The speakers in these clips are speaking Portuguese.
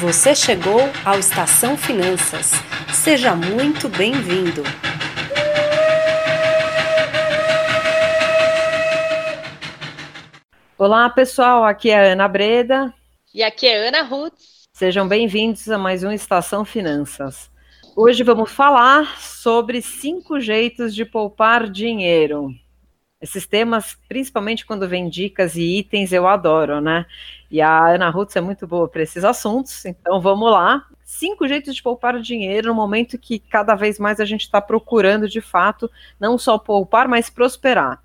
Você chegou ao Estação Finanças. Seja muito bem-vindo. Olá, pessoal. Aqui é a Ana Breda. E aqui é Ana Ruth. Sejam bem-vindos a mais um Estação Finanças. Hoje vamos falar sobre cinco jeitos de poupar dinheiro. Esses temas, principalmente quando vem dicas e itens, eu adoro, né? E a Ana Ruth é muito boa para esses assuntos, então vamos lá. Cinco jeitos de poupar dinheiro no momento que cada vez mais a gente está procurando, de fato, não só poupar, mas prosperar.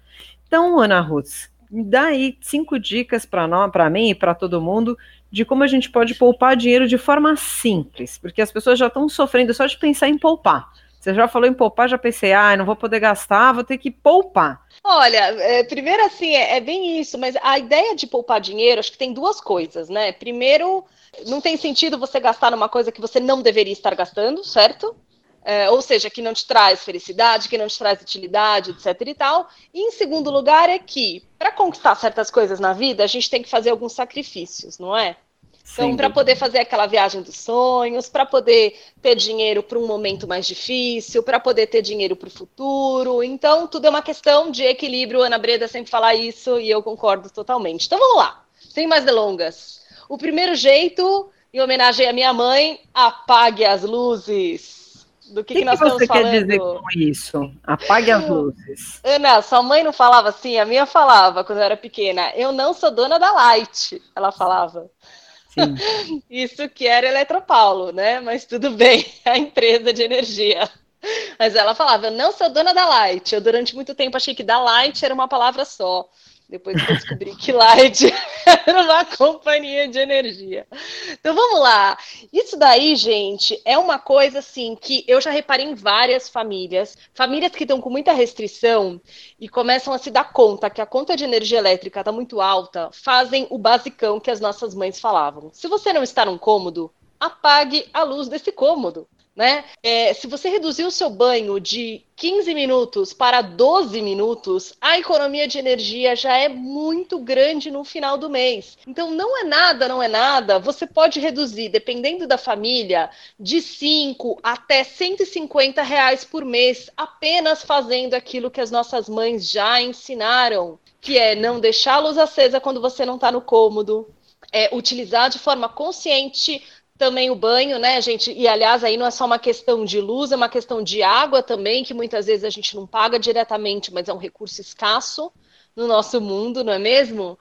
Então, Ana Ruth, dá aí cinco dicas para mim e para todo mundo de como a gente pode poupar dinheiro de forma simples, porque as pessoas já estão sofrendo só de pensar em poupar. Você já falou em poupar, já pensei, ah, não vou poder gastar, vou ter que poupar. Olha, é, primeiro assim, é, é, bem isso, mas a ideia de poupar dinheiro, acho que tem duas coisas, né? Primeiro, não tem sentido você gastar numa coisa que você não deveria estar gastando, certo? É, ou seja, que não te traz felicidade, que não te traz utilidade, etc e tal. E em segundo lugar é que, para conquistar certas coisas na vida, a gente tem que fazer alguns sacrifícios, não é? Então, para poder fazer aquela viagem dos sonhos, para poder ter dinheiro para um momento mais difícil, para poder ter dinheiro para o futuro. Então, tudo é uma questão de equilíbrio. Ana Breda sempre fala isso e eu concordo totalmente. Então, vamos lá, sem mais delongas. O primeiro jeito, em homenagem à minha mãe, apague as luzes. Do que, que, que nós que você quer dizer com isso? Apague as luzes. Ana, sua mãe não falava assim? A minha falava quando eu era pequena. Eu não sou dona da Light. Ela falava. Isso que era Eletropaulo, né? Mas tudo bem, a empresa de energia. Mas ela falava, eu não sou dona da Light. Eu durante muito tempo achei que da Light era uma palavra só. Depois que eu descobri que Light era uma companhia de energia. Então vamos lá. Isso daí, gente, é uma coisa assim que eu já reparei em várias famílias. Famílias que estão com muita restrição e começam a se dar conta que a conta de energia elétrica está muito alta, fazem o basicão que as nossas mães falavam. Se você não está num cômodo, apague a luz desse cômodo né? É, se você reduzir o seu banho de 15 minutos para 12 minutos, a economia de energia já é muito grande no final do mês. Então, não é nada, não é nada. Você pode reduzir, dependendo da família, de 5 até 150 reais por mês, apenas fazendo aquilo que as nossas mães já ensinaram, que é não deixar a luz acesa quando você não está no cômodo, é utilizar de forma consciente também o banho, né, gente? E aliás, aí não é só uma questão de luz, é uma questão de água também, que muitas vezes a gente não paga diretamente, mas é um recurso escasso no nosso mundo, não é mesmo?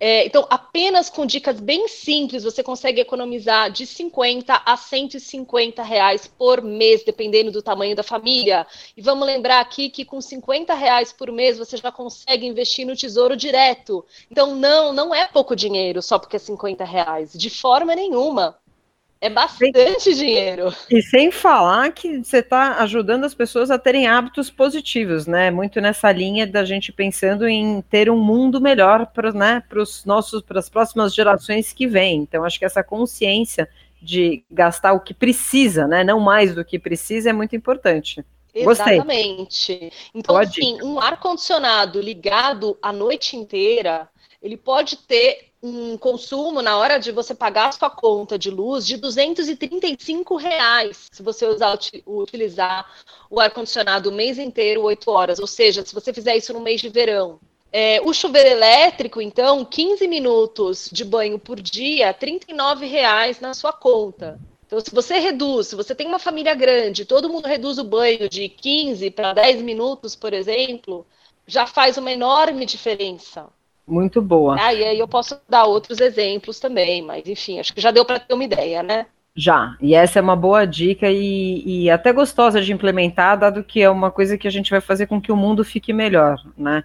É, então, apenas com dicas bem simples, você consegue economizar de 50 a 150 reais por mês, dependendo do tamanho da família. E vamos lembrar aqui que com 50 reais por mês você já consegue investir no tesouro direto. Então, não, não é pouco dinheiro só porque é 50 reais, de forma nenhuma. É bastante dinheiro. E sem falar que você está ajudando as pessoas a terem hábitos positivos, né? Muito nessa linha da gente pensando em ter um mundo melhor para né, os nossos, para as próximas gerações que vêm. Então, acho que essa consciência de gastar o que precisa, né? Não mais do que precisa, é muito importante. Exatamente. Gostei. Então, Pode. assim, um ar-condicionado ligado a noite inteira, ele pode ter um consumo na hora de você pagar a sua conta de luz de 235 reais se você usar, utilizar o ar-condicionado o mês inteiro, 8 horas. Ou seja, se você fizer isso no mês de verão. É, o chuveiro elétrico, então, 15 minutos de banho por dia, 39 reais na sua conta. Então, se você reduz, se você tem uma família grande, todo mundo reduz o banho de 15 para 10 minutos, por exemplo, já faz uma enorme diferença. Muito boa. Ah, e aí eu posso dar outros exemplos também, mas enfim, acho que já deu para ter uma ideia, né? Já, e essa é uma boa dica e, e, até gostosa de implementar, dado que é uma coisa que a gente vai fazer com que o mundo fique melhor, né?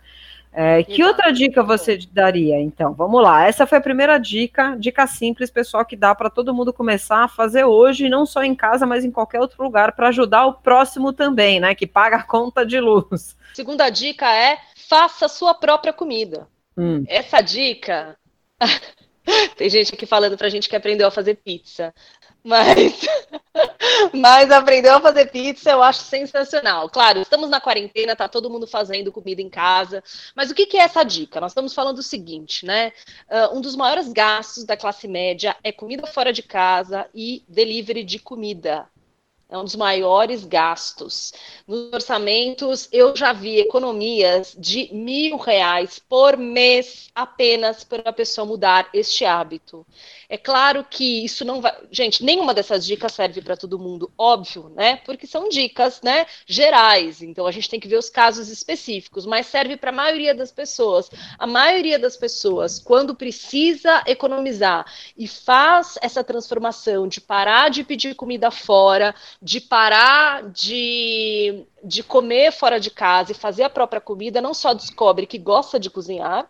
É, que outra dica você daria, então? Vamos lá, essa foi a primeira dica, dica simples, pessoal, que dá para todo mundo começar a fazer hoje, não só em casa, mas em qualquer outro lugar, para ajudar o próximo também, né? Que paga a conta de luz. Segunda dica é faça sua própria comida. Hum. Essa dica. Tem gente aqui falando pra gente que aprendeu a fazer pizza. Mas Mas aprendeu a fazer pizza, eu acho sensacional. Claro, estamos na quarentena, tá todo mundo fazendo comida em casa. Mas o que, que é essa dica? Nós estamos falando o seguinte, né? Uh, um dos maiores gastos da classe média é comida fora de casa e delivery de comida. É um dos maiores gastos. Nos orçamentos, eu já vi economias de mil reais por mês apenas para a pessoa mudar este hábito. É claro que isso não vai. Gente, nenhuma dessas dicas serve para todo mundo, óbvio, né? Porque são dicas, né, gerais. Então a gente tem que ver os casos específicos, mas serve para a maioria das pessoas. A maioria das pessoas, quando precisa economizar e faz essa transformação de parar de pedir comida fora, de parar de, de comer fora de casa e fazer a própria comida, não só descobre que gosta de cozinhar,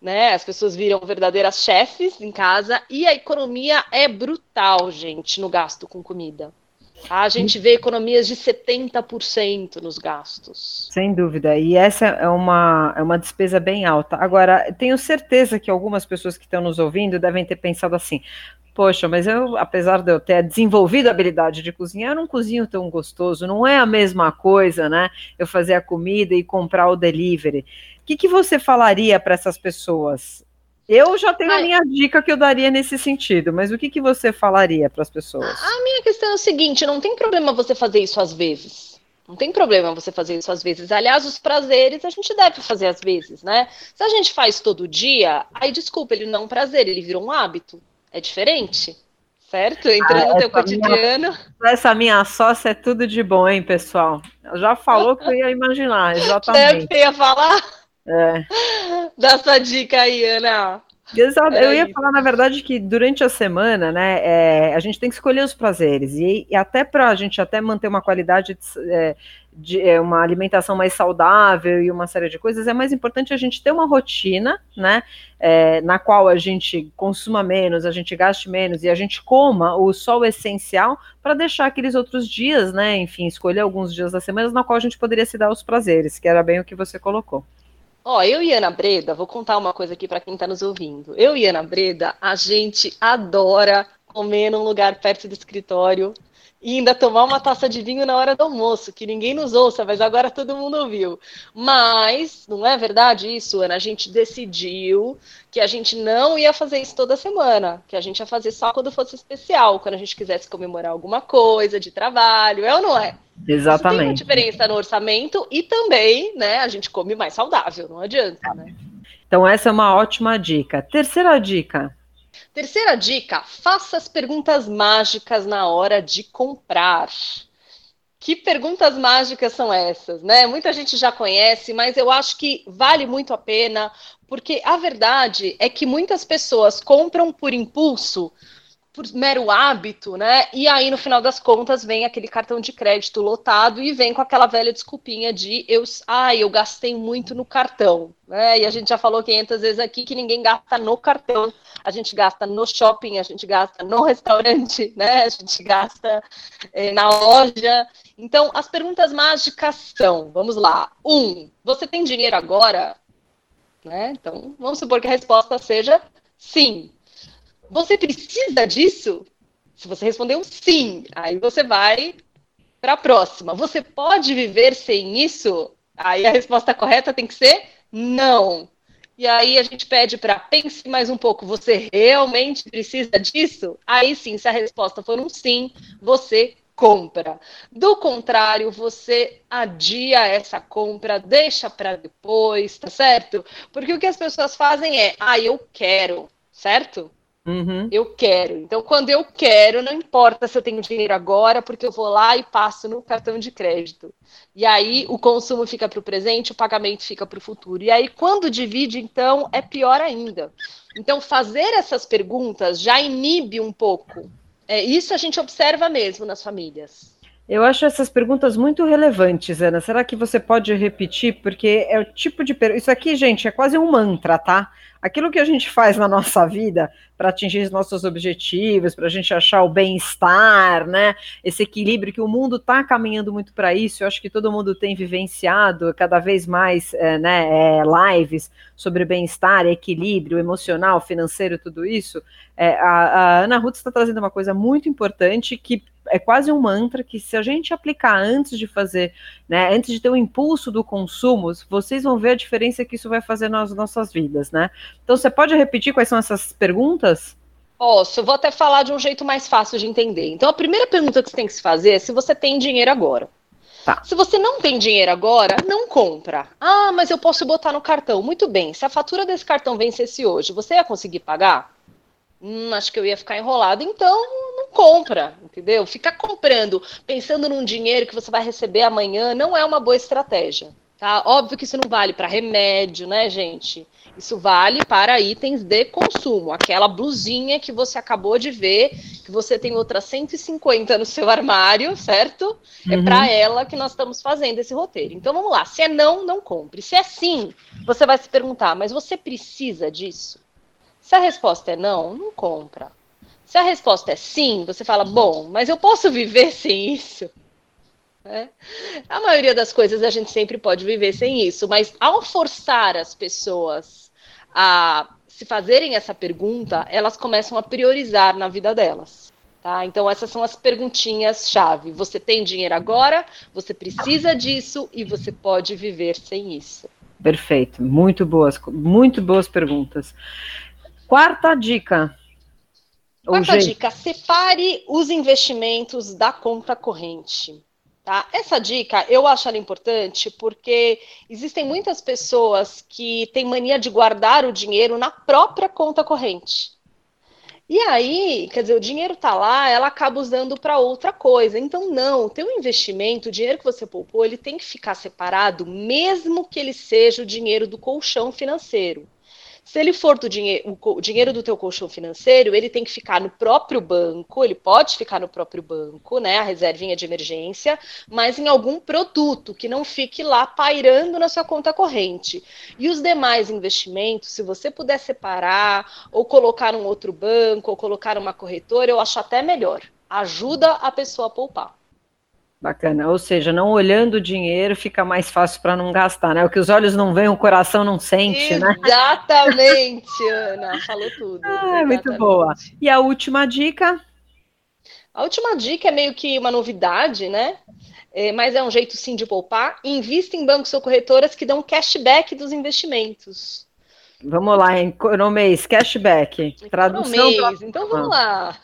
né? As pessoas viram verdadeiras chefes em casa e a economia é brutal, gente, no gasto com comida. A gente vê economias de 70% nos gastos. Sem dúvida. E essa é uma, é uma despesa bem alta. Agora, tenho certeza que algumas pessoas que estão nos ouvindo devem ter pensado assim: poxa, mas eu, apesar de eu ter desenvolvido a habilidade de cozinhar, eu não cozinho tão gostoso, não é a mesma coisa, né? Eu fazer a comida e comprar o delivery. O que, que você falaria para essas pessoas? Eu já tenho Ai. a minha dica que eu daria nesse sentido, mas o que, que você falaria para as pessoas? A minha questão é o seguinte: não tem problema você fazer isso às vezes. Não tem problema você fazer isso às vezes. Aliás, os prazeres a gente deve fazer às vezes, né? Se a gente faz todo dia, aí desculpa, ele não é um prazer, ele virou um hábito. É diferente? Certo? Entrando ah, no teu cotidiano. Minha, essa minha sócia é tudo de bom, hein, pessoal? Já falou que eu ia imaginar, exatamente. Deve ia falar? É. Dá sua dica aí, Ana. Exato. É eu ia isso. falar, na verdade, que durante a semana, né, é, a gente tem que escolher os prazeres. E, e até para a gente até manter uma qualidade de, é, de é, uma alimentação mais saudável e uma série de coisas, é mais importante a gente ter uma rotina, né, é, na qual a gente consuma menos, a gente gaste menos e a gente coma o sol essencial para deixar aqueles outros dias, né, enfim, escolher alguns dias da semana na qual a gente poderia se dar os prazeres, que era bem o que você colocou. Ó, eu e Ana Breda, vou contar uma coisa aqui para quem está nos ouvindo. Eu e Ana Breda, a gente adora comer num lugar perto do escritório e ainda tomar uma taça de vinho na hora do almoço, que ninguém nos ouça, mas agora todo mundo ouviu. Mas, não é verdade isso, Ana? A gente decidiu que a gente não ia fazer isso toda semana, que a gente ia fazer só quando fosse especial, quando a gente quisesse comemorar alguma coisa de trabalho, é ou não é? Exatamente. Isso tem uma diferença no orçamento e também, né, a gente come mais saudável, não adianta, né? Então essa é uma ótima dica. Terceira dica, Terceira dica: faça as perguntas mágicas na hora de comprar. Que perguntas mágicas são essas, né? Muita gente já conhece, mas eu acho que vale muito a pena, porque a verdade é que muitas pessoas compram por impulso por mero hábito, né? E aí, no final das contas, vem aquele cartão de crédito lotado e vem com aquela velha desculpinha de eu, ah, eu gastei muito no cartão, né? E a gente já falou 500 vezes aqui que ninguém gasta no cartão, a gente gasta no shopping, a gente gasta no restaurante, né? A gente gasta eh, na loja. Então, as perguntas mágicas são, vamos lá. Um, você tem dinheiro agora? Né? Então, vamos supor que a resposta seja sim. Você precisa disso? Se você responder um sim, aí você vai para a próxima. Você pode viver sem isso? Aí a resposta correta tem que ser não. E aí a gente pede para pense mais um pouco, você realmente precisa disso? Aí sim, se a resposta for um sim, você compra. Do contrário, você adia essa compra, deixa para depois, tá certo? Porque o que as pessoas fazem é, ah, eu quero, certo? Uhum. Eu quero. Então, quando eu quero, não importa se eu tenho dinheiro agora, porque eu vou lá e passo no cartão de crédito. E aí o consumo fica para o presente, o pagamento fica para o futuro. E aí, quando divide, então, é pior ainda. Então, fazer essas perguntas já inibe um pouco. É, isso a gente observa mesmo nas famílias. Eu acho essas perguntas muito relevantes, Ana. Será que você pode repetir? Porque é o tipo de. Isso aqui, gente, é quase um mantra, tá? Aquilo que a gente faz na nossa vida para atingir os nossos objetivos, para a gente achar o bem-estar, né? Esse equilíbrio que o mundo está caminhando muito para isso. Eu acho que todo mundo tem vivenciado cada vez mais, é, né? É, lives sobre bem-estar, equilíbrio emocional, financeiro, tudo isso. É, a, a Ana Ruth está trazendo uma coisa muito importante que é quase um mantra que se a gente aplicar antes de fazer, né, antes de ter o impulso do consumo, vocês vão ver a diferença que isso vai fazer nas nossas vidas, né? Então você pode repetir quais são essas perguntas? Posso, vou até falar de um jeito mais fácil de entender. Então a primeira pergunta que você tem que se fazer é se você tem dinheiro agora. Tá. Se você não tem dinheiro agora, não compra. Ah, mas eu posso botar no cartão. Muito bem. Se a fatura desse cartão vencesse hoje, você ia conseguir pagar? Hum, acho que eu ia ficar enrolado. Então, não compra, entendeu? Ficar comprando, pensando num dinheiro que você vai receber amanhã, não é uma boa estratégia. Tá? Óbvio que isso não vale para remédio, né, gente? Isso vale para itens de consumo. Aquela blusinha que você acabou de ver, que você tem outras 150 no seu armário, certo? É uhum. É para ela que nós estamos fazendo esse roteiro. Então vamos lá. Se é não, não compre. Se é sim, você vai se perguntar, mas você precisa disso? Se a resposta é não, não compra. Se a resposta é sim, você fala, bom, mas eu posso viver sem isso? É. A maioria das coisas a gente sempre pode viver sem isso, mas ao forçar as pessoas a se fazerem essa pergunta, elas começam a priorizar na vida delas. Tá? Então, essas são as perguntinhas-chave. Você tem dinheiro agora, você precisa disso e você pode viver sem isso. Perfeito, muito boas, muito boas perguntas. Quarta dica. Quarta dica: separe os investimentos da conta corrente. Tá? Essa dica eu acho ela importante porque existem muitas pessoas que têm mania de guardar o dinheiro na própria conta corrente. E aí, quer dizer, o dinheiro está lá, ela acaba usando para outra coisa. Então, não, o teu investimento, o dinheiro que você poupou, ele tem que ficar separado, mesmo que ele seja o dinheiro do colchão financeiro. Se ele for do dinheiro, o dinheiro do teu colchão financeiro, ele tem que ficar no próprio banco, ele pode ficar no próprio banco, né, a reservinha de emergência, mas em algum produto que não fique lá pairando na sua conta corrente. E os demais investimentos, se você puder separar ou colocar um outro banco ou colocar uma corretora, eu acho até melhor. Ajuda a pessoa a poupar. Bacana, ou seja, não olhando o dinheiro fica mais fácil para não gastar, né? O que os olhos não veem, o coração não sente, Exatamente, né? Exatamente, Ana, falou tudo. Ah, é muito boa. E a última dica? A última dica é meio que uma novidade, né? É, mas é um jeito sim de poupar. Invista em bancos ou corretoras que dão cashback dos investimentos. Vamos lá, economês, cashback. Tradução. Pra... então vamos lá.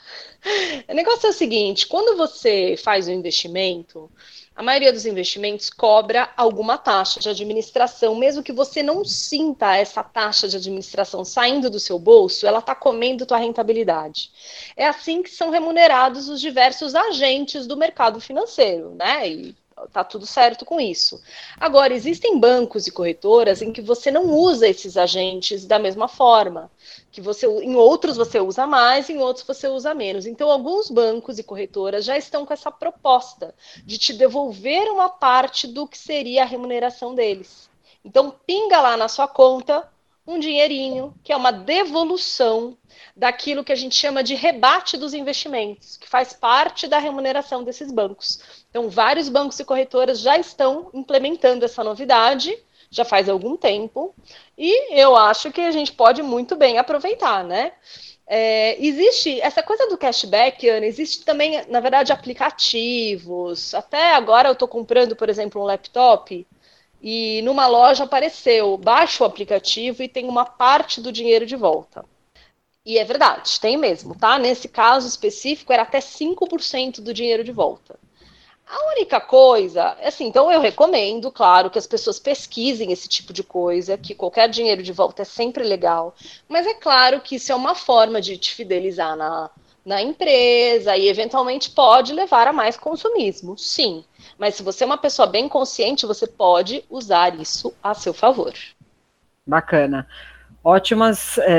O negócio é o seguinte: quando você faz um investimento, a maioria dos investimentos cobra alguma taxa de administração, mesmo que você não sinta essa taxa de administração saindo do seu bolso, ela está comendo tua rentabilidade. É assim que são remunerados os diversos agentes do mercado financeiro, né? E tá tudo certo com isso. Agora, existem bancos e corretoras em que você não usa esses agentes da mesma forma, que você em outros você usa mais, em outros você usa menos. Então, alguns bancos e corretoras já estão com essa proposta de te devolver uma parte do que seria a remuneração deles. Então, pinga lá na sua conta um dinheirinho, que é uma devolução daquilo que a gente chama de rebate dos investimentos, que faz parte da remuneração desses bancos. Então, vários bancos e corretoras já estão implementando essa novidade, já faz algum tempo, e eu acho que a gente pode muito bem aproveitar, né? É, existe essa coisa do cashback, Ana, existe também, na verdade, aplicativos. Até agora eu estou comprando, por exemplo, um laptop e numa loja apareceu, baixa o aplicativo e tem uma parte do dinheiro de volta. E é verdade, tem mesmo, tá? Nesse caso específico era até 5% do dinheiro de volta. A única coisa, assim, então eu recomendo, claro, que as pessoas pesquisem esse tipo de coisa, que qualquer dinheiro de volta é sempre legal, mas é claro que isso é uma forma de te fidelizar na, na empresa e eventualmente pode levar a mais consumismo, sim. Mas se você é uma pessoa bem consciente, você pode usar isso a seu favor. Bacana. Ótimas é,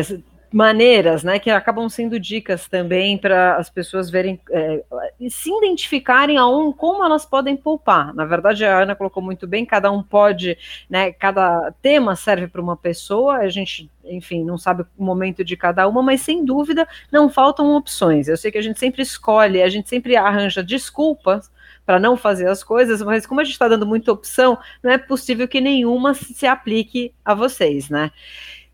maneiras, né, que acabam sendo dicas também para as pessoas verem é, se identificarem aonde como elas podem poupar. Na verdade, a Ana colocou muito bem, cada um pode, né, cada tema serve para uma pessoa, a gente, enfim, não sabe o momento de cada uma, mas sem dúvida não faltam opções. Eu sei que a gente sempre escolhe, a gente sempre arranja desculpas para não fazer as coisas, mas como a gente está dando muita opção, não é possível que nenhuma se aplique a vocês, né?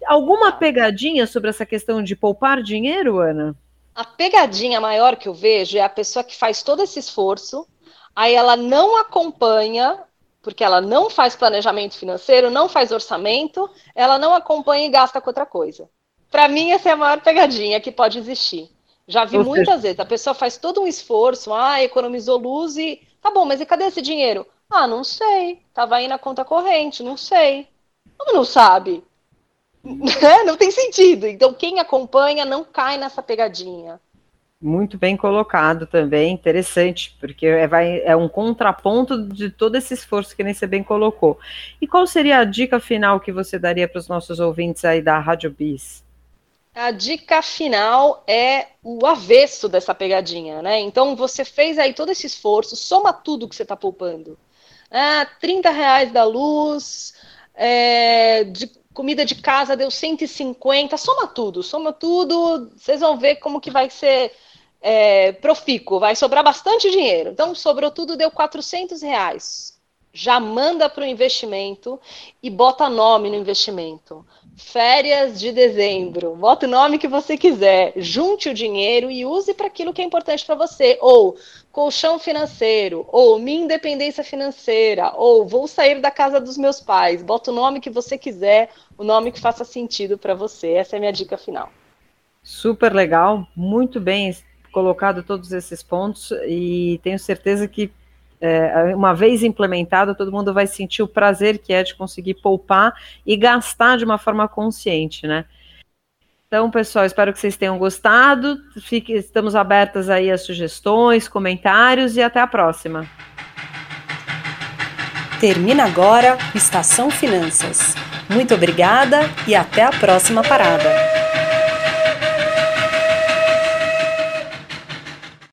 Alguma pegadinha sobre essa questão de poupar dinheiro, Ana? A pegadinha maior que eu vejo é a pessoa que faz todo esse esforço, aí ela não acompanha, porque ela não faz planejamento financeiro, não faz orçamento, ela não acompanha e gasta com outra coisa. Para mim, essa é a maior pegadinha que pode existir. Já vi muitas vezes, a pessoa faz todo um esforço, ah, economizou luz e. Tá bom, mas e cadê esse dinheiro? Ah, não sei. Tava aí na conta corrente, não sei. Como não sabe? É, não tem sentido. Então, quem acompanha não cai nessa pegadinha. Muito bem colocado também, interessante, porque é, vai, é um contraponto de todo esse esforço que nem você bem colocou. E qual seria a dica final que você daria para os nossos ouvintes aí da Rádio Bis? A dica final é o avesso dessa pegadinha, né? Então você fez aí todo esse esforço, soma tudo que você está poupando. Ah, 30 reais da luz, é, de comida de casa deu 150, soma tudo, soma tudo, vocês vão ver como que vai ser é, profícuo, vai sobrar bastante dinheiro. Então, sobrou tudo, deu 400 reais já manda para o investimento e bota nome no investimento. Férias de dezembro, bota o nome que você quiser, junte o dinheiro e use para aquilo que é importante para você. Ou colchão financeiro, ou minha independência financeira, ou vou sair da casa dos meus pais. Bota o nome que você quiser, o nome que faça sentido para você. Essa é a minha dica final. Super legal, muito bem colocado todos esses pontos e tenho certeza que é, uma vez implementado, todo mundo vai sentir o prazer que é de conseguir poupar e gastar de uma forma consciente, né? Então, pessoal, espero que vocês tenham gostado. Fique, estamos abertas aí a sugestões, comentários e até a próxima. Termina agora Estação Finanças. Muito obrigada e até a próxima parada.